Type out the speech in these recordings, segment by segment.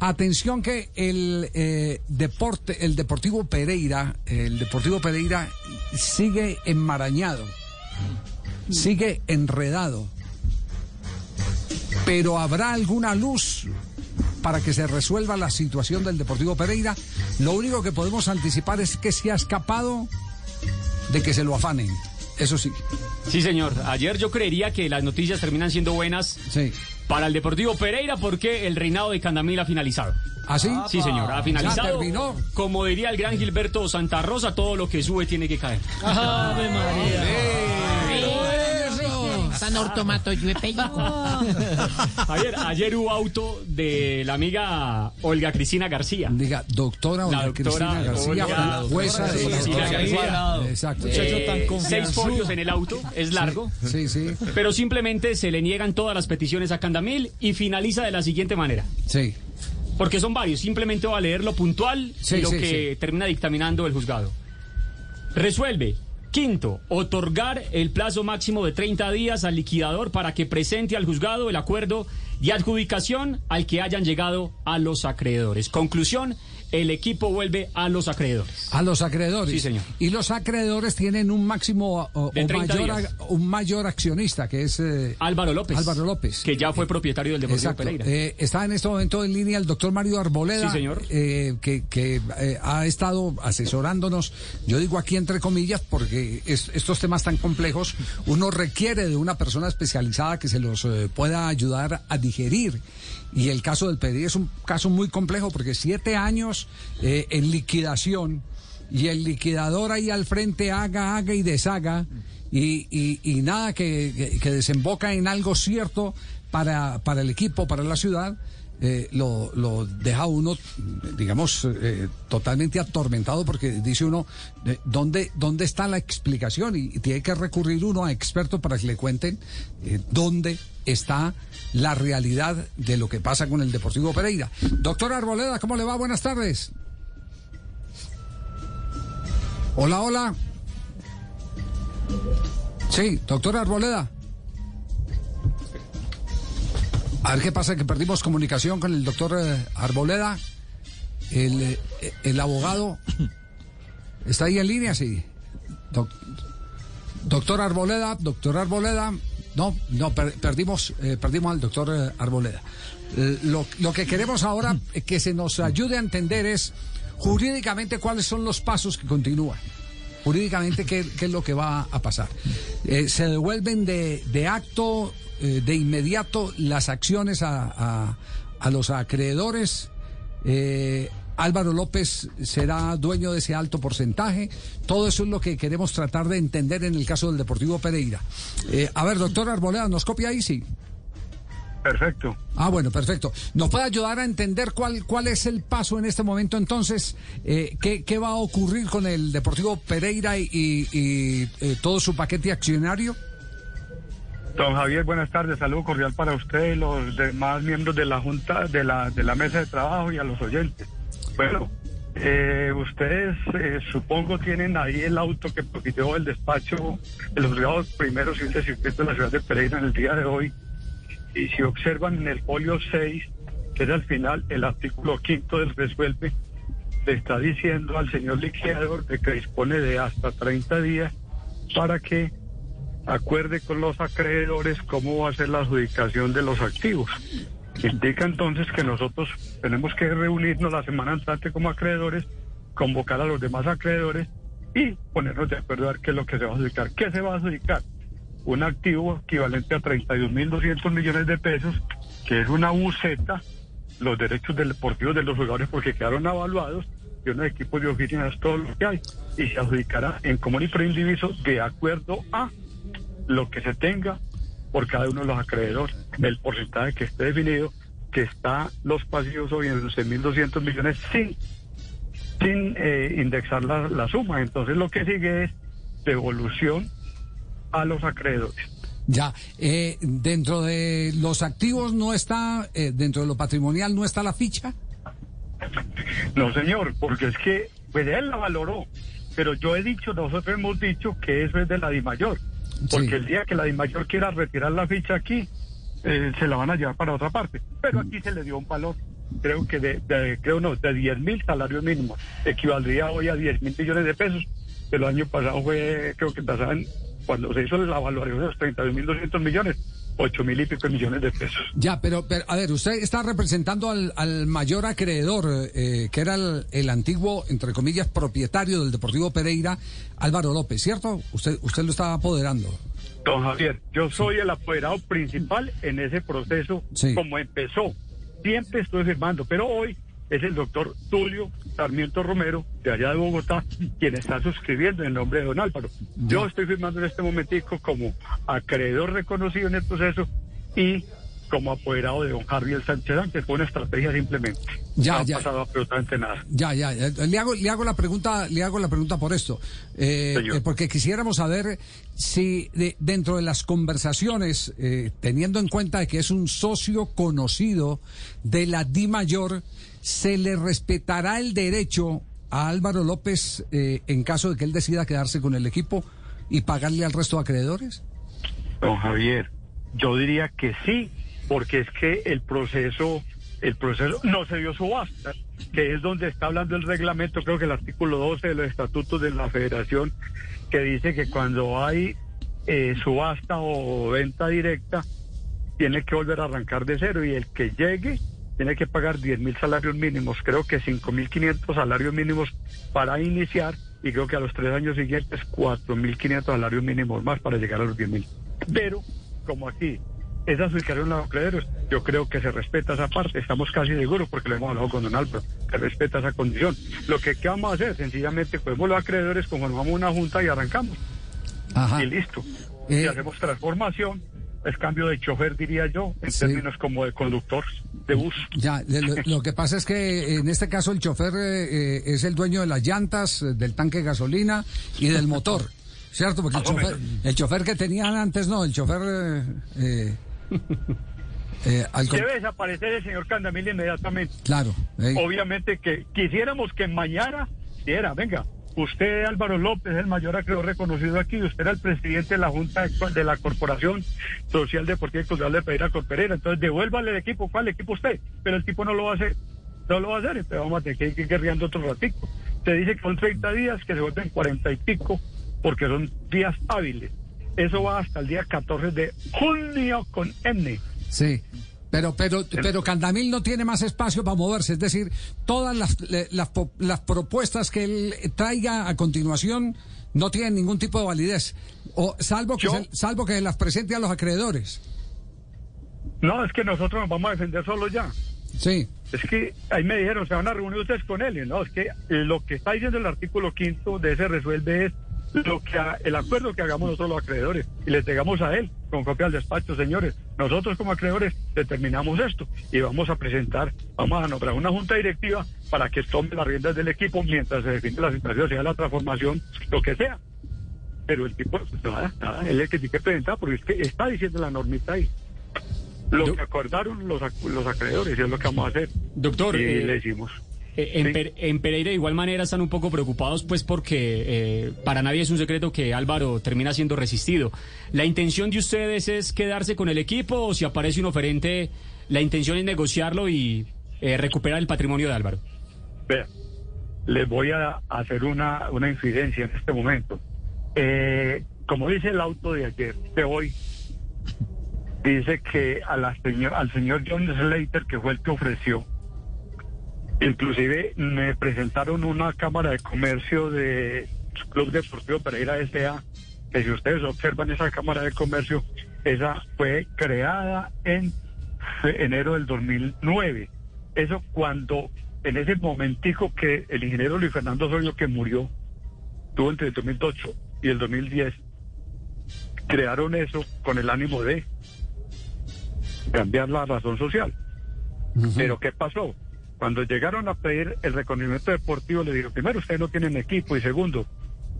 Atención que el eh, deporte, el Deportivo Pereira, el Deportivo Pereira sigue enmarañado, sigue enredado. Pero habrá alguna luz para que se resuelva la situación del Deportivo Pereira. Lo único que podemos anticipar es que se ha escapado de que se lo afanen. Eso sí. Sí, señor. Ayer yo creería que las noticias terminan siendo buenas Sí. Para el Deportivo Pereira porque el reinado de Candamil ha finalizado. ¿Ah, sí? Sí, señor, ha finalizado. Ya terminó. Como diría el gran Gilberto Santa Rosa, todo lo que sube tiene que caer. Ave María. San ortomato llueve Ayer, ayer hubo auto de la amiga Olga Cristina García. Diga, doctora La Olga doctora Cristina García, Olga- jueza de Cristina García. Exacto. Eh, seis folios en el auto, es largo. Sí, sí, Pero simplemente se le niegan todas las peticiones a Candamil y finaliza de la siguiente manera. sí. Porque son varios, simplemente va a leer lo puntual Sí, y lo sí, que termina dictaminando el juzgado. Resuelve. Quinto, otorgar el plazo máximo de 30 días al liquidador para que presente al juzgado el acuerdo y adjudicación al que hayan llegado a los acreedores. Conclusión, el equipo vuelve a los acreedores. A los acreedores. Sí, señor. Y los acreedores tienen un máximo o, De o 30 mayor, días. un mayor accionista, que es eh, Álvaro López. Álvaro López. Que ya fue propietario del Deportivo Exacto. Pereira. Eh, está en este momento en línea el doctor Mario Arboleda, Sí, señor. eh, que, que, eh, ha estado asesorándonos, yo digo aquí entre comillas, porque es- estos temas tan complejos, uno requiere de una persona especializada que se los eh, pueda ayudar a digerir. Y el caso del Pereira es un caso muy complejo, porque siete años eh, en liquidación y el liquidador ahí al frente haga, haga y deshaga y, y- nada que, que- desemboca en algo cierto para, para el equipo, para la ciudad, eh, lo, lo deja uno, digamos, eh, totalmente atormentado porque dice uno, eh, ¿dónde, ¿dónde está la explicación? Y, y tiene que recurrir uno a expertos para que le cuenten dónde está la realidad de lo que pasa con el Deportivo Pereira. Doctor Arboleda, ¿cómo le va? Buenas tardes. Hola, hola. Sí, doctor Arboleda. A ver qué pasa, que perdimos comunicación con el doctor eh, Arboleda. El, eh, el abogado. ¿Está ahí en línea? Sí. Doc- doctor Arboleda, doctor Arboleda. No, no, per- perdimos, eh, perdimos al doctor eh, Arboleda. Eh, lo, lo que queremos ahora que se nos ayude a entender es jurídicamente cuáles son los pasos que continúan. Jurídicamente, ¿qué, qué es lo que va a pasar? ¿Se devuelven de, de acto, de inmediato, las acciones a, a- a los acreedores? Álvaro López será dueño de ese alto porcentaje. Todo eso es lo que queremos tratar de entender en el caso del Deportivo Pereira. Eh, a ver, doctor Arboleda, ¿nos copia ahí? Sí. Perfecto. Ah, bueno, perfecto. ¿Nos puede ayudar a entender cuál, cuál es el paso en este momento entonces? Eh, ¿qué, qué va a ocurrir con el Deportivo Pereira y, y- y, eh, todo su paquete accionario? Don Javier, buenas tardes. Saludo cordial para usted y los demás miembros de la Junta, de la, de la mesa de trabajo y a los oyentes. Bueno, eh, ustedes eh, supongo tienen ahí el auto que propiciou el despacho de los juzgados primeros y de circuito de la ciudad de Pereira en el día de hoy. Y si observan en el folio 6, que es al final el artículo quinto del resuelve, le está diciendo al señor liquidador de que dispone de hasta 30 días para que acuerde con los acreedores cómo va a ser la adjudicación de los activos. Indica entonces que nosotros tenemos que reunirnos la semana entrante como acreedores, convocar a los demás acreedores y ponernos de acuerdo a ver qué es lo que se va a adjudicar. ¿Qué se va a adjudicar? Un activo equivalente a 32.200 millones de pesos, que es una buceta, los derechos deportivos de los jugadores porque quedaron avaluados y unos equipos de oficinas, todo lo que hay, y se adjudicará en común y preindiviso de acuerdo a lo que se tenga por cada uno de los acreedores, el porcentaje que esté definido, que está los pasivos hoy en los 6.200 millones sin, sin eh, indexar la, la suma. Entonces lo que sigue es devolución a los acreedores. Ya, eh, dentro de los activos no está, eh, dentro de lo patrimonial no está la ficha. No, señor, porque es que pues él la valoró, pero yo he dicho, nosotros hemos dicho que eso es de la DIMAYOR, porque Sí. el día que la DIMAYOR quiera retirar la ficha aquí, eh, se la van a llevar para otra parte, pero aquí se le dio un valor creo que de, de- creo no, de 10 mil salarios mínimos. Equivaldría hoy a 10 mil millones de pesos. El año pasado fue, creo que pasaban, cuando se hizo la evaluación de los 32 mil 200 millones, 8 mil y pico millones de pesos. Ya, pero, pero, a ver, usted está representando al, al mayor acreedor, eh, que era el, el antiguo, entre comillas, propietario del Deportivo Pereira, Álvaro López, ¿cierto? Usted, usted lo está apoderando. Don Javier, yo soy el apoderado principal en ese proceso, Sí. como empezó. Siempre estoy firmando, pero hoy es el doctor Tulio Sarmiento Romero, de allá de Bogotá, quien está suscribiendo en nombre de don Álvaro. Yo estoy firmando en este momentico como acreedor reconocido en el proceso y como apoderado de don Javier Sánchez que fue una estrategia simplemente. Ya, no ya. ha pasado absolutamente nada. Ya, ya, ya. Le hago, le hago la pregunta, le hago la pregunta por esto, Eh, Señor. eh, porque quisiéramos saber si de- dentro de las conversaciones, eh, teniendo en cuenta que es un socio conocido de la Di Mayor, se le respetará el derecho a Álvaro López eh, en caso de que él decida quedarse con el equipo y pagarle al resto de acreedores. Don Javier, yo diría que sí, porque es que el proceso, el proceso no se dio subasta, que es donde está hablando el reglamento, creo que el artículo 12 de los estatutos de la federación, que dice que cuando hay eh, subasta o venta directa, tiene que volver a arrancar de cero y el que llegue tiene que pagar 10 mil salarios mínimos, creo que 5 mil 500 salarios mínimos para iniciar y creo que a los tres años siguientes 4 mil 500 salarios mínimos más para llegar a los 10 mil. Pero como aquí esa adjudicación a los acreedores, yo creo que se respeta esa parte, estamos casi seguros porque lo hemos hablado con Don Álvaro, se respeta esa condición. Lo que ¿qué vamos a hacer, sencillamente podemos los acreedores, conformamos una junta y arrancamos Ajá. y listo. Eh, y hacemos transformación, es cambio de chofer, diría yo, en Sí. términos como de conductor de bus. Ya, lo, lo que pasa es que en este caso el chofer eh, eh, es el dueño de las llantas, eh, del tanque de gasolina y del motor, ¿cierto? Porque el chofer, el chofer que tenían antes, no, el chofer... eh, eh, eh, al Debe desaparecer el señor Candamil inmediatamente. claro. eh, Obviamente que quisiéramos que mañana diera, venga, usted Álvaro López, el mayor acreedor reconocido aquí, usted era el presidente de la Junta de, la Corporación Social Deportiva y Cultural de Pereira Corperera, entonces devuélvale el equipo, ¿cuál equipo usted? Pero el tipo no lo va a hacer, no lo va a hacer, entonces vamos a tener que ir guerreando otro ratico. Se dice que son 30 días, que se vuelven 40 y pico, porque son días hábiles. Eso va hasta el día 14 de junio con N. Sí. Pero, pero, pero Candamil no tiene más espacio para moverse, es decir, todas las, las, las propuestas que él traiga a continuación no tienen ningún tipo de validez, o salvo que, se, salvo que las presente a los acreedores. No, es que nosotros nos vamos a defender solo ya. Sí. Es que ahí me dijeron, se van a reunir ustedes con él. y No, es que lo que está diciendo el artículo quinto de ese resuelve es lo que ha- el acuerdo que hagamos nosotros los acreedores y le entregamos a él con copia al despacho, señores. Nosotros como acreedores determinamos esto y vamos a presentar, vamos a nombrar una junta directiva para que tome las riendas del equipo mientras se define la situación, sea la transformación, lo que sea. Pero el tipo, pues, nada, nada, él es el que tiene que presentar porque es que está diciendo la normita ahí. Lo que acordaron los, los acreedores y es lo que vamos a hacer. Doctor, y eh, le decimos. Eh, En, Sí. Per- en Pereira de igual manera están un poco preocupados pues porque eh, para nadie es un secreto que Álvaro termina siendo resistido. ¿La intención de ustedes es quedarse con el equipo o si aparece un oferente, la intención es negociarlo y eh, recuperar el patrimonio de Álvaro? Vea, les voy a hacer una, una incidencia en este momento. Eh, como dice el auto de ayer, de hoy, dice que a la señor, al señor John Slater, que fue el que ofreció, inclusive me presentaron una cámara de comercio de Club Deportivo Pereira S.A., que si ustedes observan esa cámara de comercio, esa fue creada en enero del 2009. Eso cuando, en ese momentico que el ingeniero Luis Fernando Osorio, que murió, tuvo entre el 2008 y el 2010, crearon eso con el ánimo de cambiar la razón social. Pero ¿qué pasó? Cuando llegaron a pedir el reconocimiento deportivo, le digo, primero, ustedes no tienen equipo y segundo,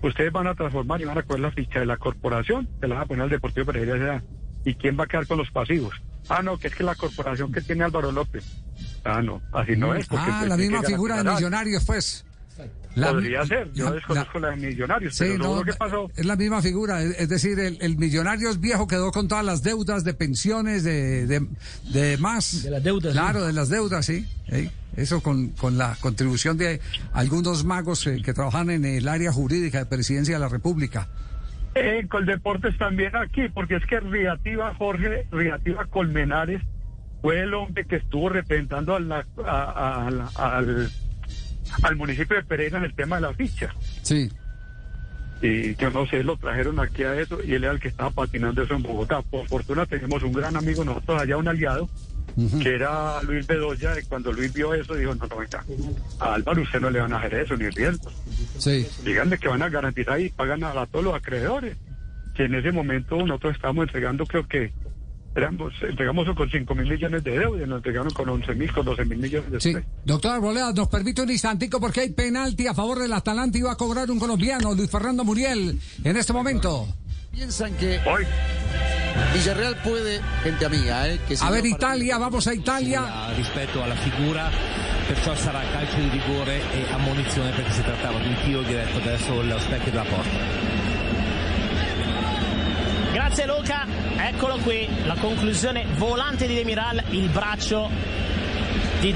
ustedes van a transformar y van a coger la ficha de la corporación, se la van a poner al Deportivo Pereira. ¿Y quién va a quedar con los pasivos? Ah, no, que es que la corporación que tiene Álvaro López. Ah, no, así no es. porque Ah, la misma figura de millonarios, pues. La- Podría ser, yo la- desconozco la, de Millonarios, Sí, pero no, lo que pasó... es la misma figura, es, es decir, el, el millonario es viejo, quedó con todas las deudas de pensiones, de, de, de más. De las deudas, Claro, de las deudas, sí. Eso con, con la contribución de algunos magos eh, que trabajan en el área jurídica de Presidencia de la República. Eh, Coldeportes también aquí, porque es que Riativa Jorge, Riativa Colmenares, fue el hombre que estuvo representando a la- a- a la- al, al municipio de Pereira en el tema de la ficha. Sí. Y yo no sé, lo trajeron aquí a eso y él era el que estaba patinando eso en Bogotá. Por fortuna tenemos un gran amigo nosotros allá, un aliado, que era Luis Bedoya, y cuando Luis vio eso dijo, no, no, venga, a Álvaro usted no le van a hacer eso, ni riesgo. Sí. Díganle que van a garantizar y pagan a, a todos los acreedores. Que en ese momento nosotros estábamos entregando, creo que éramos, entregamos con 5 mil millones de deuda, y nos entregaron con 11 mil, con 12 mil millones de Sí, pesos. doctor Arboleda, nos permite un instantico porque hay penalti a favor del Atalanta y va a cobrar un colombiano, Luis Fernando Muriel, en este momento. Piensan que Hoy, Villarreal puede, gente amiga, ¿eh? Que se A ver, Italia, vamos a Italia. rispetto alla figura, perciò sarà calcio di rigore e ammonizione perché si trattava di un tiro diretto verso lo specchio della porta. Grazie Luca, eccolo qui, la conclusione volante di Demiral, il braccio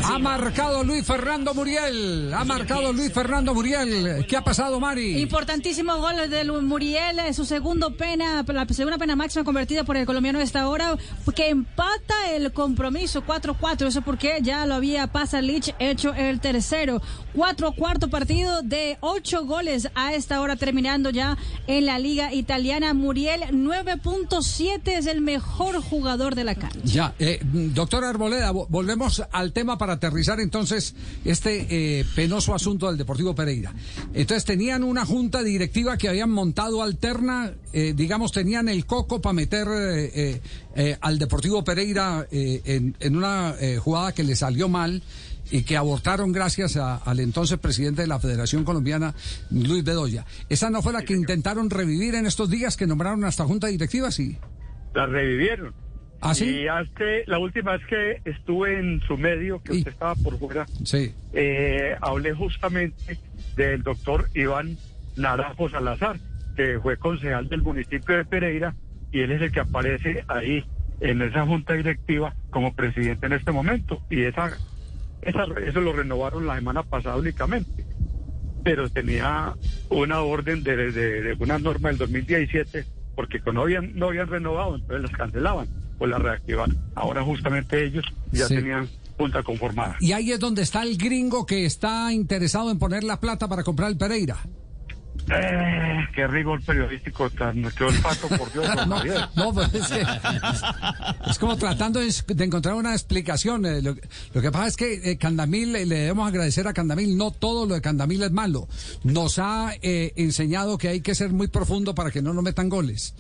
Ha marcado Luis Fernando Muriel, ha marcado Luis Fernando Muriel. ¿Qué ha pasado, Mari? Importantísimo gol de Lu- Muriel, eh, su segundo pena, la segunda pena máxima convertida por el colombiano a esta hora, que empata el compromiso 4-4. Eso porque ya lo había Pasalic hecho el tercero. 4 cuarto partido de 8 goles a esta hora, terminando ya en la Liga Italiana. Muriel 9.7 es el mejor jugador de la cancha. Ya, eh, doctor Arboleda, vo- volvemos al tema para aterrizar entonces este eh, penoso asunto del Deportivo Pereira. Entonces tenían una junta directiva que habían montado alterna, eh, digamos, tenían el coco para meter eh, al Deportivo Pereira en, en una jugada que le salió mal y que abortaron gracias a- al entonces presidente de la Federación Colombiana, Luis Bedoya. ¿Esa no fue la que intentaron revivir en estos días que nombraron hasta junta directiva? Sí. la revivieron. ¿Ah, sí? Y hace, la última vez que estuve en su medio, que Y- usted estaba por fuera, Sí. eh, hablé justamente del doctor Iván Naranjo Salazar, que fue concejal del municipio de Pereira, y él es el que aparece ahí en esa junta directiva como presidente en este momento. Y esa, esa eso lo renovaron la semana pasada únicamente. Pero tenía una orden de, de- de una norma del 2017, porque no habían, no habían renovado, entonces las cancelaban o las reactivaban. Ahora justamente ellos ya Sí. tenían junta conformada. Y ahí es donde está el gringo que está interesado en poner la plata para comprar el Pereira. Eh, qué rigor periodístico tan qué olfato, por Dios, don No, no, pues es que es como tratando de, de encontrar una explicación. Eh, Lo, lo que pasa es que eh, Candamil, eh, le debemos agradecer a Candamil, no todo lo de Candamil es malo. Nos ha eh, enseñado que hay que ser muy profundo para que no nos metan goles.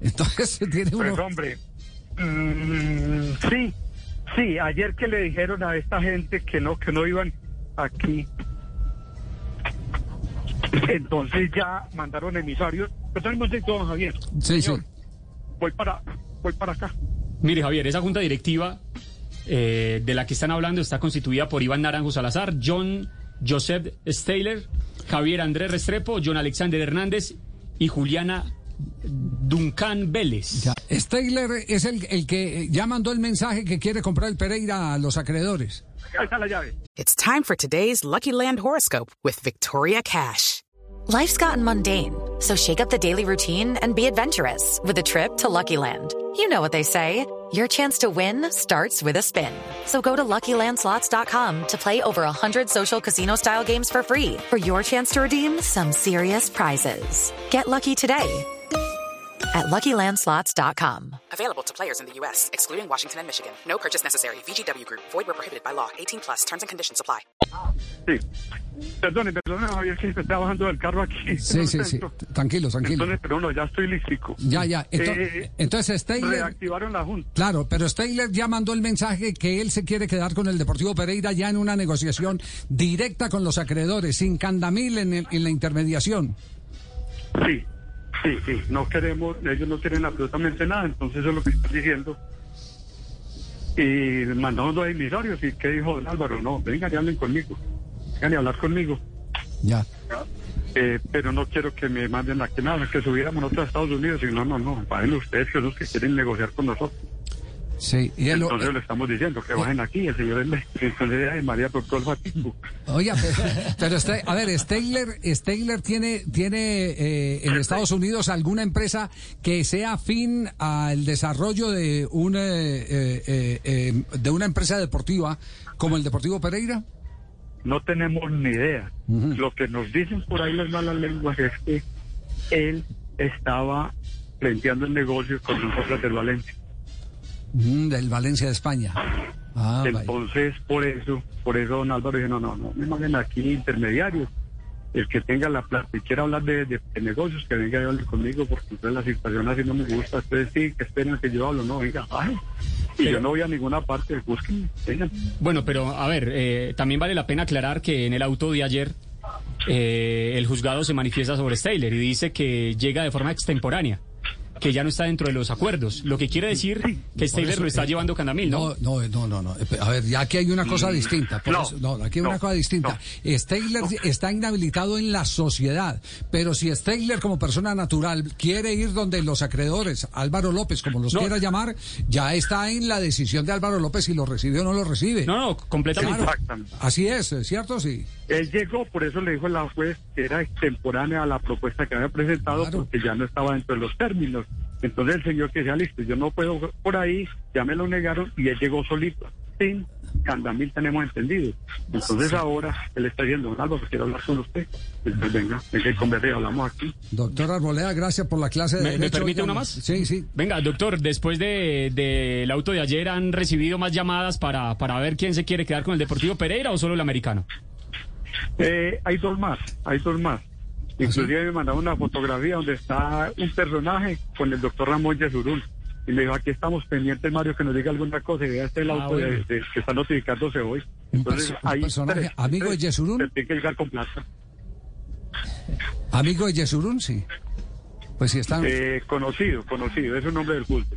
Entonces tiene Pues uno... hombre, mm, sí, sí, ayer que le dijeron a esta gente que no, que no iban aquí, entonces ya mandaron emisarios. Perdón un momento, don Javier. Sí, Señor, sí. Voy para, voy para acá. Mire, Javier, esa junta directiva eh, de la que están hablando está constituida por Iván Naranjo Salazar, John Joseph Steyler, Javier Andrés Restrepo, John Alexander Hernández y Juliana Duncan Vélez. Ya. Stegler es el, el que ya mandó el mensaje que quiere comprar el Pereira a los acreedores. Ahí está la llave. It's time for today's Lucky Land horoscope with Victoria Cash. Life's gotten mundane, so shake up the daily routine and be adventurous with a trip to Lucky Land. You know what they say. Your chance to win starts with a spin. So go to LuckyLandSlots.com to play over 100 social casino-style games for free for your chance to redeem some serious prizes. Get lucky today at LuckyLandSlots.com. Available to players in the U.S., excluding Washington and Michigan. No purchase necessary. VGW Group, void where prohibited by law. 18 plus terms and conditions apply. Sí. Perdone, perdone, Javier, que me está bajando del carro aquí. Sí, sí, sí. Tranquilo, tranquilo. Entonces, pero no, ya estoy listico. Ya, ya. Eh, entonces, Steyler... Reactivaron la junta. Claro, pero Steyler ya mandó el mensaje que él se quiere quedar con el Deportivo Pereira ya en una negociación directa con los acreedores, sin candamil en, el- en la intermediación. Sí, sí, sí. No queremos, ellos no quieren absolutamente nada, entonces eso es lo que están diciendo. Y mandamos dos emisarios y ¿qué dijo don Álvaro? No, vengan y hablen conmigo. Vengan y hablar conmigo. Ya. Eh, pero no quiero que me manden aquí nada, que subiéramos nosotros a Estados Unidos. Y no, no, no, vayan ustedes, que son los que quieren negociar con nosotros. Sí, y Entonces le estamos diciendo que bajen aquí, el señor es entonces ay, María. Oiga, pero, pero este- a ver, Stegler, Stegler tiene, tiene eh, en Estados Unidos alguna empresa que sea afín al desarrollo de una, eh, eh, eh, de una empresa deportiva como el Deportivo Pereira. No tenemos ni idea. Lo que nos dicen por ahí las malas lenguas es que él estaba planteando el negocio con nosotros del Valencia. Mm, del Valencia de España. Ah, vaya. Entonces, por eso, por eso don Álvaro dijo, no, no, no, me manden aquí intermediarios. El que tenga la plata y quiera hablar de, de- de negocios, que venga y hable conmigo, porque entonces la situación así no me gusta. Ustedes sí, que esperen que yo hablo, no, venga, bajen. Y yo no voy a ninguna parte, búsquenme, vengan. Bueno, pero a ver, eh, también vale la pena aclarar que en el auto de ayer eh, el juzgado se manifiesta sobre Steyler y dice que llega de forma extemporánea, que ya no está dentro de los acuerdos, lo que quiere decir que Steyler eso, lo está eh, llevando Candamil, ¿no? No, no, no, no, A ver, ya aquí hay una cosa distinta. por No, eso- no, aquí hay no, una cosa distinta. Stegler está inhabilitado en la sociedad, pero si Stegler como persona natural quiere ir donde los acreedores, Álvaro López, como los No. quiera llamar, ya está en la decisión de Álvaro López si lo recibe o no lo recibe. No, no, completamente. Claro. Así es, ¿cierto? Sí. Él llegó, por eso le dijo la juez que era extemporánea a la propuesta que había presentado, Claro. porque ya no estaba dentro de los términos. Entonces el señor que decía, listo, yo no puedo por ahí, ya me lo negaron y él llegó solito. Sin Candamil tenemos entendido. Entonces ahora él está diciendo, Álvaro, quiero hablar con usted. Entonces venga, venga y converse, hablamos aquí. Doctor Arboleda, gracias por la clase de ¿Me- permite una más? Sí, sí. Venga, doctor, después del de, del auto de ayer, ¿han recibido más llamadas para, para ver quién se quiere quedar con el Deportivo Pereira o solo el americano? Eh, hay dos más, hay dos más. Inclusive me mandaron una fotografía donde está un personaje con el doctor Ramón Yesurún. Y me dijo, aquí estamos pendientes, Mario, que nos diga alguna cosa. Y vea este el auto de- de- que está notificándose hoy. Entonces, un hay personaje tres, amigo de. Yesurún. Se tiene que llegar con plata. Amigo de Yesurún, sí. Pues sí, están. Eh, conocido, conocido, es un hombre del culto.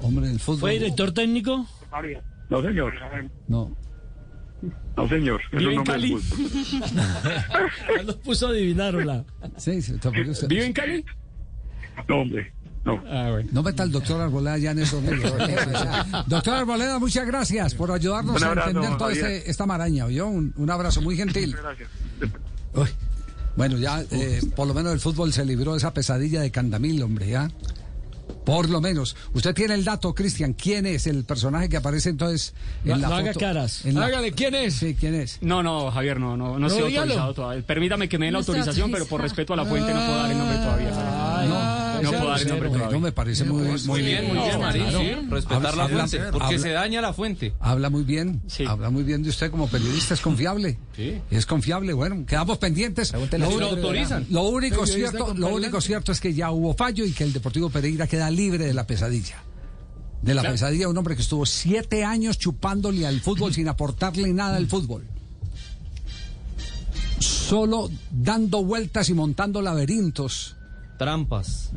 Hombre del fútbol. ¿Fue director técnico? No, señor. No. No, señor. ¿Vive en Cali? Ya los puso a adivinarla. Sí, sí, tampoco usted- ¿Vive en Cali? No, hombre. No. Ah, bueno. No meta al doctor Arboleda ya en eso. mire. doctor Arboleda, muchas gracias por ayudarnos Un a abrazo, entender toda Javier. este- esta maraña. ¿oyó? Un, un abrazo muy gentil. Gracias. Uy. Bueno, ya eh, por lo menos el fútbol se libró de esa pesadilla de Candamil, hombre, ya. Por lo menos. Usted tiene el dato, Cristian. ¿Quién es el personaje que aparece entonces en No- la no foto? haga caras. En la- Hágale, ¿quién es? Sí, ¿quién es? No, no, Javier, no, no, no, No, estoy autorizado todavía. Permítame que me den la autorización, pero por respeto a la fuente no puedo dar el nombre todavía. No nombre me parece muy, Muy bien, muy bien, Marín, claro. sí, respetar la fuente, habla- porque habla- se daña la fuente. Habla muy bien, Sí. habla muy bien de usted como periodista, es confiable. Sí. Es confiable, bueno, quedamos pendientes. Lo, Si lo único- autorizan. lo único cierto, lo único cierto es que ya hubo fallo y que el Deportivo Pereira queda libre de la pesadilla. De la pesadilla de un hombre que estuvo siete años chupándole al fútbol sin aportarle nada al fútbol. Solo dando vueltas y montando laberintos. Trampas.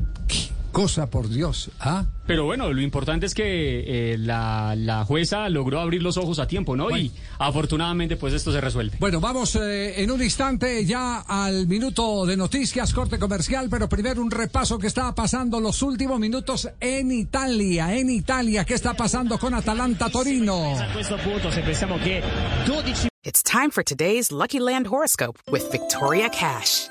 Cosa por Dios, ¿ah? Pero bueno, lo importante es que eh, la, la jueza logró abrir los ojos a tiempo, ¿no? Y afortunadamente, pues esto se resuelve. Bueno, vamos eh, en un instante ya al minuto de noticias, corte comercial, pero primero un repaso que está pasando los últimos minutos en Italia. En Italia, ¿qué está pasando con Atalanta Torino? A questo punto, se pensiamo che 12 It's time for today's Lucky Land horoscope with Victoria Cash.